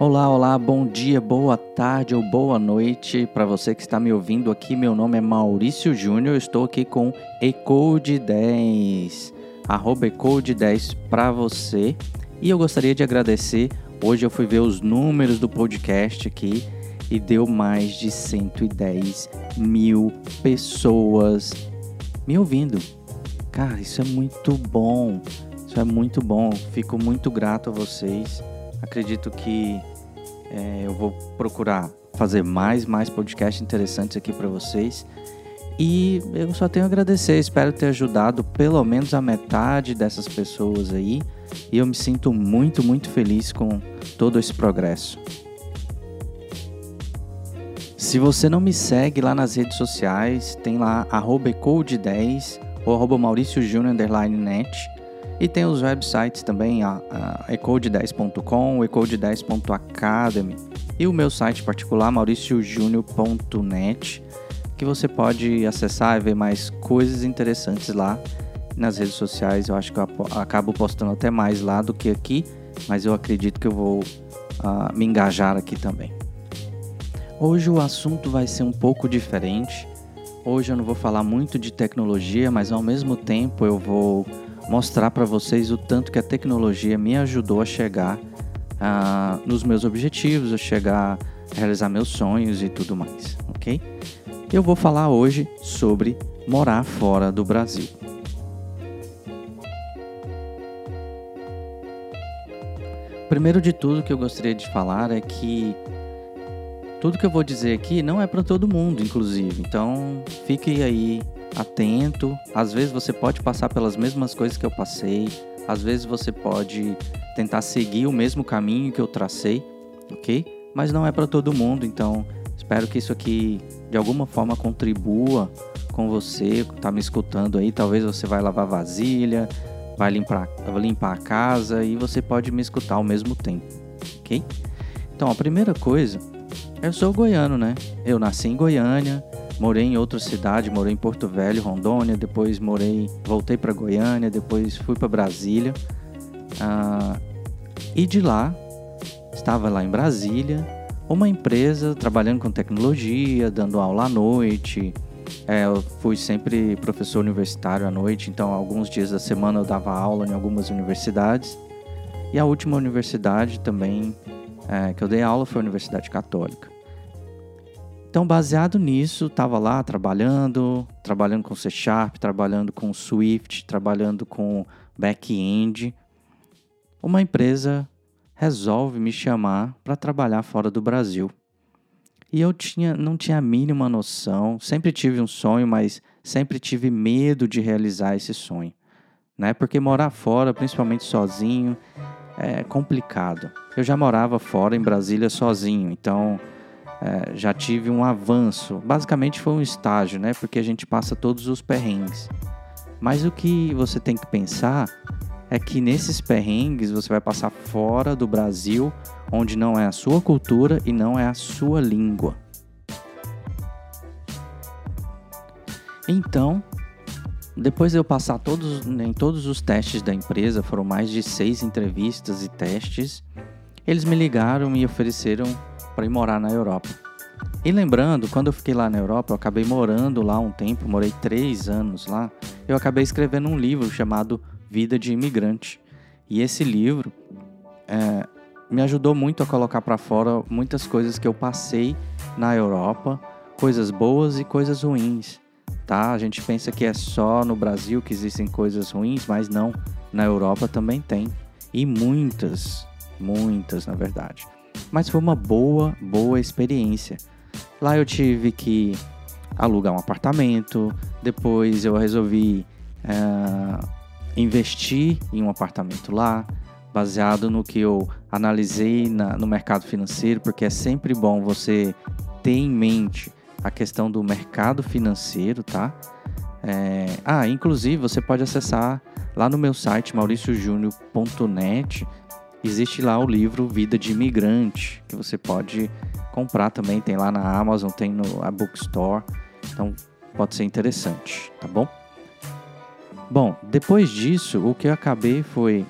Olá, olá, bom dia, boa tarde ou boa noite para você que está me ouvindo aqui. Meu nome é Maurício Júnior, estou aqui com Ecode 10, arroba Ecode 10 para você. E eu gostaria de agradecer. Hoje eu fui ver os números do podcast aqui e deu mais de 110 mil pessoas me ouvindo. Cara, isso é muito bom. Isso é muito bom. Fico muito grato a vocês. Acredito que é, eu vou procurar fazer mais, mais podcasts interessantes aqui para vocês. E eu só tenho a agradecer. Espero ter ajudado pelo menos a metade dessas pessoas aí. E eu me sinto muito, muito feliz com todo esse progresso. Se você não me segue lá nas redes sociais, tem lá ecode10 ou arroba Maurício Júnior net. E tem os websites também, a, a ecode10.com, ecode10.academy e o meu site particular, mauriciojúnior.net, que você pode acessar e ver mais coisas interessantes lá nas redes sociais. Eu acho que eu acabo postando até mais lá do que aqui, mas eu acredito que eu vou uh, me engajar aqui também. Hoje o assunto vai ser um pouco diferente. Hoje eu não vou falar muito de tecnologia, mas ao mesmo tempo eu vou mostrar para vocês o tanto que a tecnologia me ajudou a chegar uh, nos meus objetivos, a chegar a realizar meus sonhos e tudo mais, ok? Eu vou falar hoje sobre morar fora do Brasil. Primeiro de tudo que eu gostaria de falar é que tudo que eu vou dizer aqui não é para todo mundo, inclusive. Então, fique aí atento. Às vezes você pode passar pelas mesmas coisas que eu passei. Às vezes você pode tentar seguir o mesmo caminho que eu tracei, ok? Mas não é para todo mundo, então espero que isso aqui de alguma forma contribua com você está me escutando aí. Talvez você vai lavar vasilha, vai limpar, limpar a casa e você pode me escutar ao mesmo tempo, ok? Então a primeira coisa, eu sou goiano, né? Eu nasci em Goiânia, Morei em outra cidade, morei em Porto Velho, Rondônia, depois morei, voltei para Goiânia, depois fui para Brasília. Ah, e de lá, estava lá em Brasília, uma empresa trabalhando com tecnologia, dando aula à noite. É, eu fui sempre professor universitário à noite, então alguns dias da semana eu dava aula em algumas universidades. E a última universidade também é, que eu dei aula foi a Universidade Católica. Então, baseado nisso, estava lá trabalhando, trabalhando com C Sharp, trabalhando com Swift, trabalhando com back-end. Uma empresa resolve me chamar para trabalhar fora do Brasil. E eu tinha, não tinha a mínima noção, sempre tive um sonho, mas sempre tive medo de realizar esse sonho. Né? Porque morar fora, principalmente sozinho, é complicado. Eu já morava fora em Brasília sozinho, então é, já tive um avanço. Basicamente foi um estágio, né? Porque a gente passa todos os perrengues. Mas o que você tem que pensar é que nesses perrengues você vai passar fora do Brasil, onde não é a sua cultura e não é a sua língua. Então, depois de eu passar todos, em todos os testes da empresa, foram mais de seis entrevistas e testes, eles me ligaram e ofereceram para ir morar na Europa. E lembrando, quando eu fiquei lá na Europa, eu acabei morando lá um tempo, morei três anos lá. Eu acabei escrevendo um livro chamado Vida de Imigrante. E esse livro é, me ajudou muito a colocar para fora muitas coisas que eu passei na Europa, coisas boas e coisas ruins. Tá? A gente pensa que é só no Brasil que existem coisas ruins, mas não. Na Europa também tem. E muitas, muitas na verdade mas foi uma boa, boa experiência. Lá eu tive que alugar um apartamento, depois eu resolvi uh, investir em um apartamento lá, baseado no que eu analisei na, no mercado financeiro, porque é sempre bom você ter em mente a questão do mercado financeiro, tá? É, ah, inclusive você pode acessar lá no meu site mauriciojúnior.net Existe lá o livro Vida de Imigrante, que você pode comprar também, tem lá na Amazon, tem no a Bookstore. Então pode ser interessante, tá bom? Bom, depois disso, o que eu acabei foi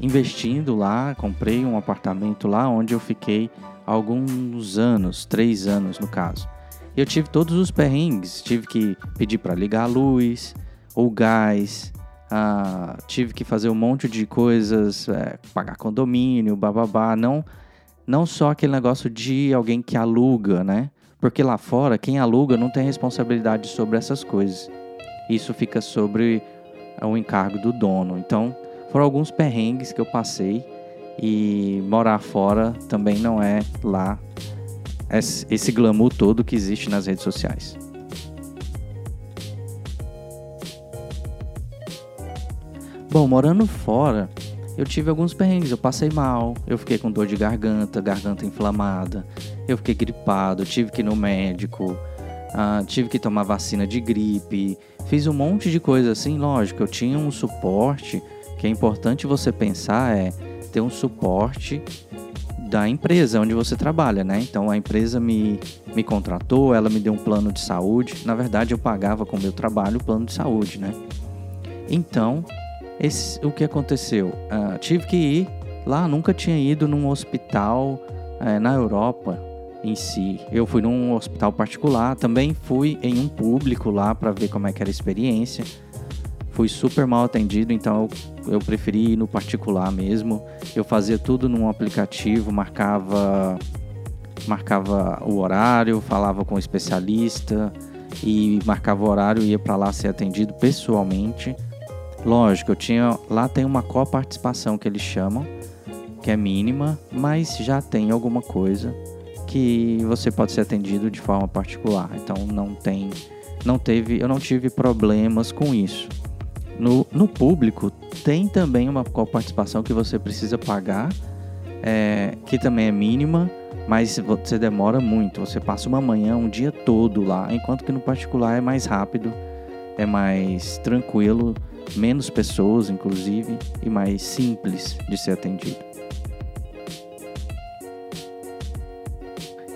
investindo lá, comprei um apartamento lá onde eu fiquei alguns anos, três anos no caso. Eu tive todos os perrengues, tive que pedir para ligar a luz, ou gás, ah, tive que fazer um monte de coisas, é, pagar condomínio, bababá, não, não só aquele negócio de alguém que aluga, né? Porque lá fora, quem aluga não tem responsabilidade sobre essas coisas. Isso fica sobre o encargo do dono. Então, foram alguns perrengues que eu passei e morar fora também não é lá esse glamour todo que existe nas redes sociais. Bom, morando fora, eu tive alguns perrengues. Eu passei mal, eu fiquei com dor de garganta, garganta inflamada, eu fiquei gripado, tive que ir no médico, uh, tive que tomar vacina de gripe, fiz um monte de coisa assim. Lógico, eu tinha um suporte que é importante você pensar é ter um suporte da empresa onde você trabalha, né? Então a empresa me, me contratou, ela me deu um plano de saúde. Na verdade, eu pagava com o meu trabalho o plano de saúde, né? Então, esse, o que aconteceu? Uh, tive que ir lá, nunca tinha ido num hospital uh, na Europa em si. Eu fui num hospital particular, também fui em um público lá para ver como é que era a experiência. Fui super mal atendido, então eu, eu preferi ir no particular mesmo. Eu fazia tudo num aplicativo, marcava marcava o horário, falava com o especialista e marcava o horário e ia para lá ser atendido pessoalmente. Lógico, eu tinha lá tem uma coparticipação que eles chamam, que é mínima, mas já tem alguma coisa que você pode ser atendido de forma particular. Então não tem não teve, eu não tive problemas com isso. No, no público tem também uma coparticipação que você precisa pagar, é, que também é mínima, mas você demora muito. Você passa uma manhã, um dia todo lá, enquanto que no particular é mais rápido, é mais tranquilo menos pessoas, inclusive, e mais simples de ser atendido.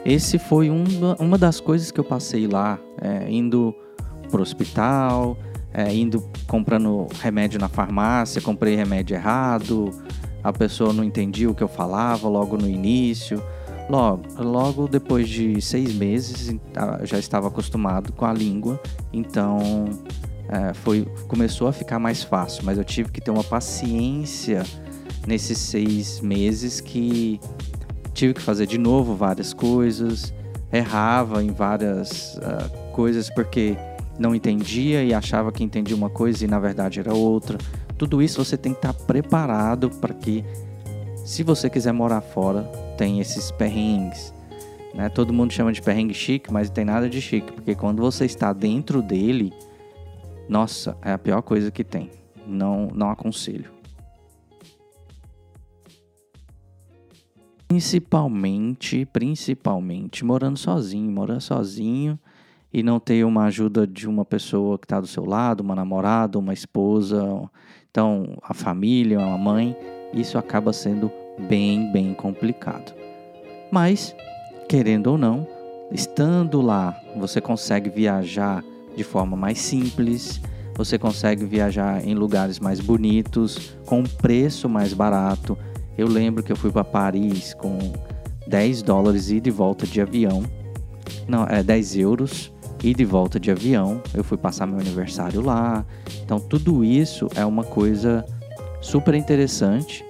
Esse foi uma, uma das coisas que eu passei lá, é, indo pro hospital, é, indo comprando remédio na farmácia, comprei remédio errado, a pessoa não entendia o que eu falava logo no início. Logo, logo depois de seis meses, já estava acostumado com a língua, então é, foi, começou a ficar mais fácil, mas eu tive que ter uma paciência nesses seis meses que tive que fazer de novo várias coisas, errava em várias uh, coisas porque não entendia e achava que entendia uma coisa e na verdade era outra. Tudo isso você tem que estar preparado para que, se você quiser morar fora, tem esses perrengues. Né? Todo mundo chama de perrengue chique, mas não tem nada de chique, porque quando você está dentro dele, nossa, é a pior coisa que tem. Não, não aconselho. Principalmente, principalmente morando sozinho, morando sozinho e não ter uma ajuda de uma pessoa que está do seu lado, uma namorada, uma esposa, então a família, a mãe, isso acaba sendo bem, bem complicado. Mas, querendo ou não, estando lá, você consegue viajar de forma mais simples, você consegue viajar em lugares mais bonitos, com um preço mais barato. Eu lembro que eu fui para Paris com 10 dólares e de volta de avião. Não, é 10 euros e de volta de avião. Eu fui passar meu aniversário lá. Então tudo isso é uma coisa super interessante,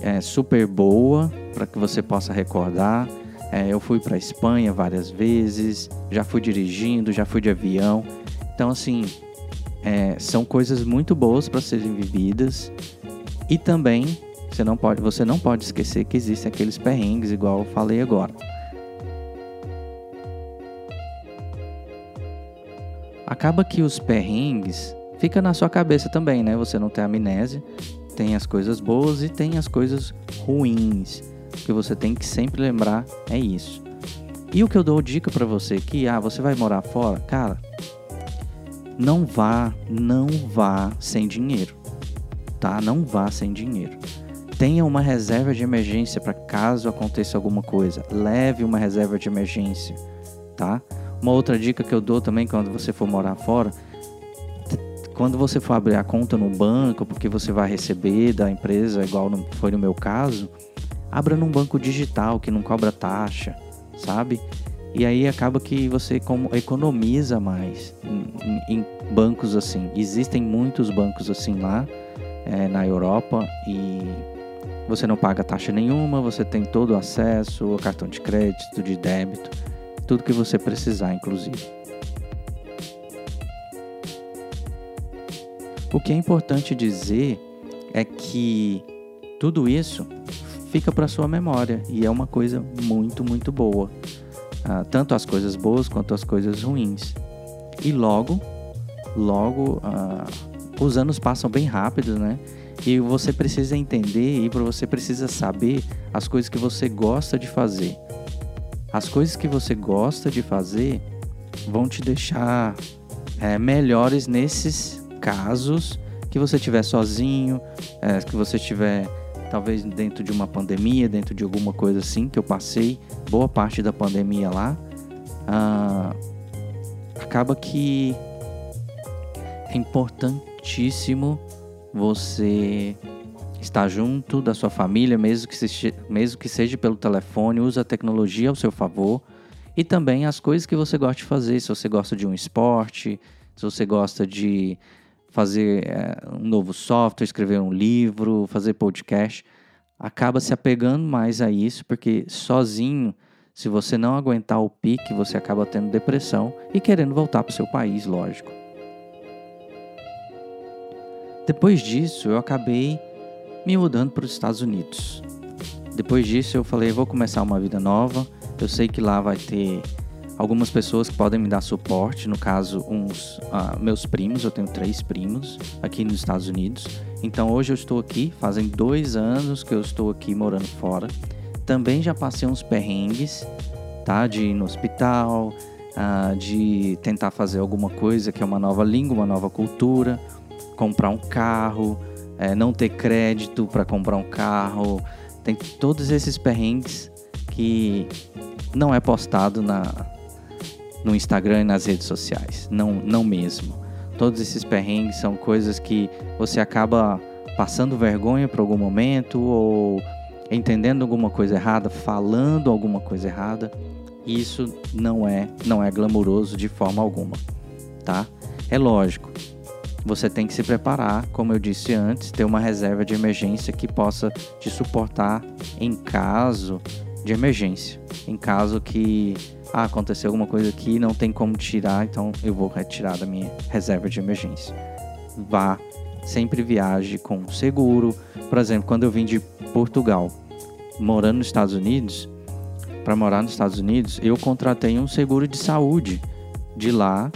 é super boa para que você possa recordar. É, eu fui para Espanha várias vezes, já fui dirigindo, já fui de avião. Então, assim, é, são coisas muito boas para serem vividas. E também você não, pode, você não pode esquecer que existem aqueles perrengues, igual eu falei agora. Acaba que os perrengues fica na sua cabeça também, né? Você não tem amnésia, tem as coisas boas e tem as coisas ruins que você tem que sempre lembrar é isso. E o que eu dou dica para você que ah, você vai morar fora, cara, não vá, não vá sem dinheiro, tá? Não vá sem dinheiro. Tenha uma reserva de emergência para caso aconteça alguma coisa. Leve uma reserva de emergência, tá? Uma outra dica que eu dou também quando você for morar fora, quando você for abrir a conta no banco, porque você vai receber da empresa, igual foi no meu caso, abra num banco digital que não cobra taxa, sabe? E aí acaba que você economiza mais em, em bancos assim. Existem muitos bancos assim lá é, na Europa e você não paga taxa nenhuma, você tem todo o acesso, cartão de crédito, de débito, tudo que você precisar, inclusive. O que é importante dizer é que tudo isso fica para sua memória e é uma coisa muito, muito boa ah, tanto as coisas boas quanto as coisas ruins. E logo, logo, ah, os anos passam bem rápido, né? E você precisa entender e você precisa saber as coisas que você gosta de fazer. As coisas que você gosta de fazer vão te deixar é, melhores nesses casos que você estiver sozinho, é, que você estiver talvez dentro de uma pandemia, dentro de alguma coisa assim que eu passei, boa parte da pandemia lá, ah, acaba que é importantíssimo você estar junto da sua família, mesmo que, seja, mesmo que seja pelo telefone, usa a tecnologia ao seu favor e também as coisas que você gosta de fazer. Se você gosta de um esporte, se você gosta de fazer é, um novo software, escrever um livro, fazer podcast, acaba se apegando mais a isso, porque sozinho, se você não aguentar o pique, você acaba tendo depressão e querendo voltar para o seu país, lógico. Depois disso, eu acabei me mudando para os Estados Unidos. Depois disso, eu falei: vou começar uma vida nova. Eu sei que lá vai ter algumas pessoas que podem me dar suporte, no caso, uns uh, meus primos, eu tenho três primos aqui nos Estados Unidos. Então hoje eu estou aqui, fazem dois anos que eu estou aqui morando fora. Também já passei uns perrengues, tá? De ir no hospital, uh, de tentar fazer alguma coisa que é uma nova língua, uma nova cultura, comprar um carro, é, não ter crédito para comprar um carro. Tem todos esses perrengues que não é postado na, no Instagram e nas redes sociais. Não, não mesmo. Todos esses perrengues são coisas que você acaba passando vergonha por algum momento ou entendendo alguma coisa errada, falando alguma coisa errada. Isso não é, não é glamouroso de forma alguma, tá? É lógico. Você tem que se preparar, como eu disse antes, ter uma reserva de emergência que possa te suportar em caso de emergência, em caso que ah, aconteceu alguma coisa aqui, não tem como tirar, então eu vou retirar da minha reserva de emergência. Vá, sempre viaje com seguro. Por exemplo, quando eu vim de Portugal, morando nos Estados Unidos, para morar nos Estados Unidos, eu contratei um seguro de saúde de lá,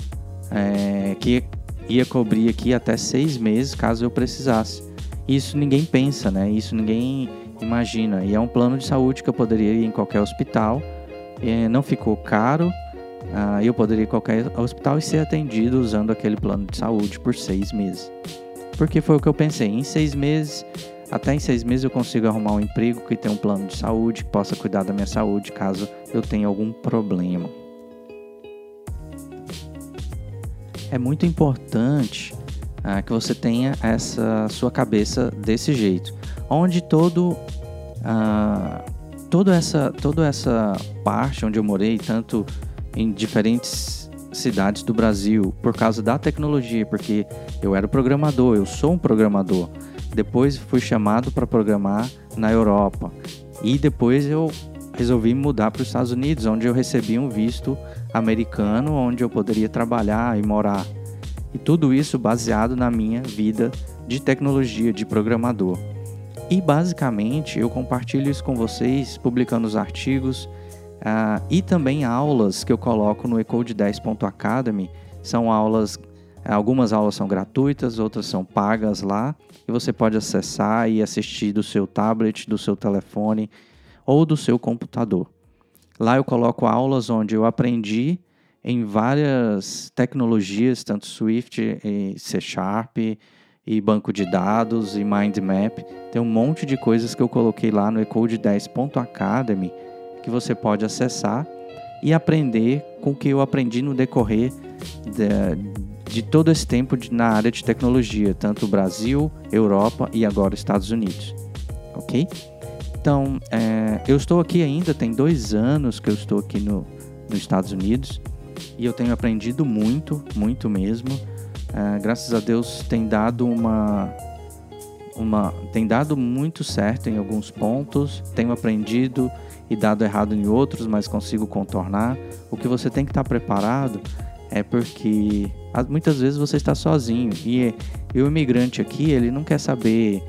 é, que ia cobrir aqui até seis meses caso eu precisasse. Isso ninguém pensa, né? Isso ninguém imagina. E é um plano de saúde que eu poderia ir em qualquer hospital não ficou caro. Ah, eu poderia ir a qualquer hospital e ser atendido usando aquele plano de saúde por seis meses. Porque foi o que eu pensei. Em seis meses, até em seis meses eu consigo arrumar um emprego que tenha um plano de saúde, que possa cuidar da minha saúde caso eu tenha algum problema. É muito importante ah, que você tenha essa sua cabeça desse jeito, onde todo ah, toda essa, toda essa parte onde eu morei, tanto em diferentes cidades do Brasil, por causa da tecnologia, porque eu era programador, eu sou um programador. Depois fui chamado para programar na Europa. E depois eu resolvi mudar para os Estados Unidos, onde eu recebi um visto americano, onde eu poderia trabalhar e morar. E tudo isso baseado na minha vida de tecnologia, de programador. E basicamente eu compartilho isso com vocês, publicando os artigos uh, e também aulas que eu coloco no ecode10.academy. São aulas, algumas aulas são gratuitas, outras são pagas lá, e você pode acessar e assistir do seu tablet, do seu telefone ou do seu computador. Lá eu coloco aulas onde eu aprendi em várias tecnologias, tanto Swift e C Sharp, e banco de dados e mind map. Tem um monte de coisas que eu coloquei lá no ecode10.academy que você pode acessar e aprender com o que eu aprendi no decorrer de, de todo esse tempo de, na área de tecnologia, tanto Brasil, Europa e agora Estados Unidos, ok? Então, é, eu estou aqui ainda, tem dois anos que eu estou aqui no, nos Estados Unidos e eu tenho aprendido muito, muito mesmo. É, graças a Deus tem dado uma, uma, tem dado muito certo em alguns pontos. Tenho aprendido e dado errado em outros, mas consigo contornar. O que você tem que estar preparado é porque muitas vezes você está sozinho e, e o imigrante aqui ele não quer saber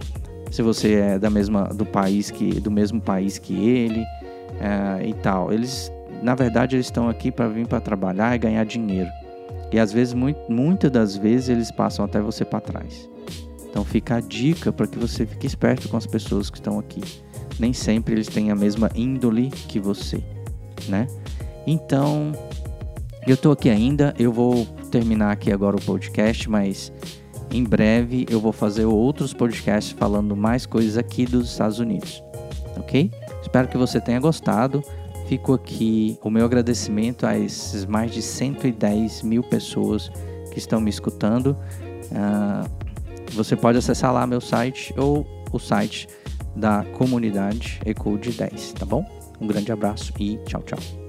se você é da mesma do país que do mesmo país que ele é, e tal. Eles na verdade eles estão aqui para vir para trabalhar e ganhar dinheiro. E às vezes muito, muitas das vezes eles passam até você para trás. Então fica a dica para que você fique esperto com as pessoas que estão aqui. Nem sempre eles têm a mesma índole que você, né? Então, eu estou aqui ainda, eu vou terminar aqui agora o podcast, mas em breve eu vou fazer outros podcasts falando mais coisas aqui dos Estados Unidos, ok? Espero que você tenha gostado. Fico aqui o meu agradecimento a esses mais de 110 mil pessoas que estão me escutando. Uh, você pode acessar lá meu site ou o site da comunidade Ecode 10, tá bom? Um grande abraço e tchau, tchau.